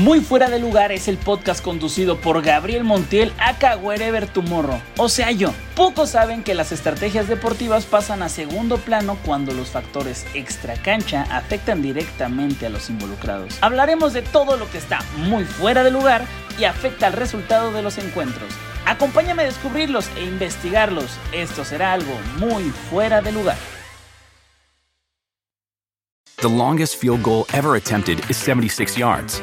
Muy fuera de lugar es el podcast conducido por Gabriel Montiel, aka Wherever Tomorrow. O sea, yo. Pocos saben que las estrategias deportivas pasan a segundo plano cuando los factores extra cancha afectan directamente a los involucrados. Hablaremos de todo lo que está muy fuera de lugar y afecta al resultado de los encuentros. Acompáñame a descubrirlos e investigarlos. Esto será algo muy fuera de lugar. The longest field goal ever attempted is 76 yards.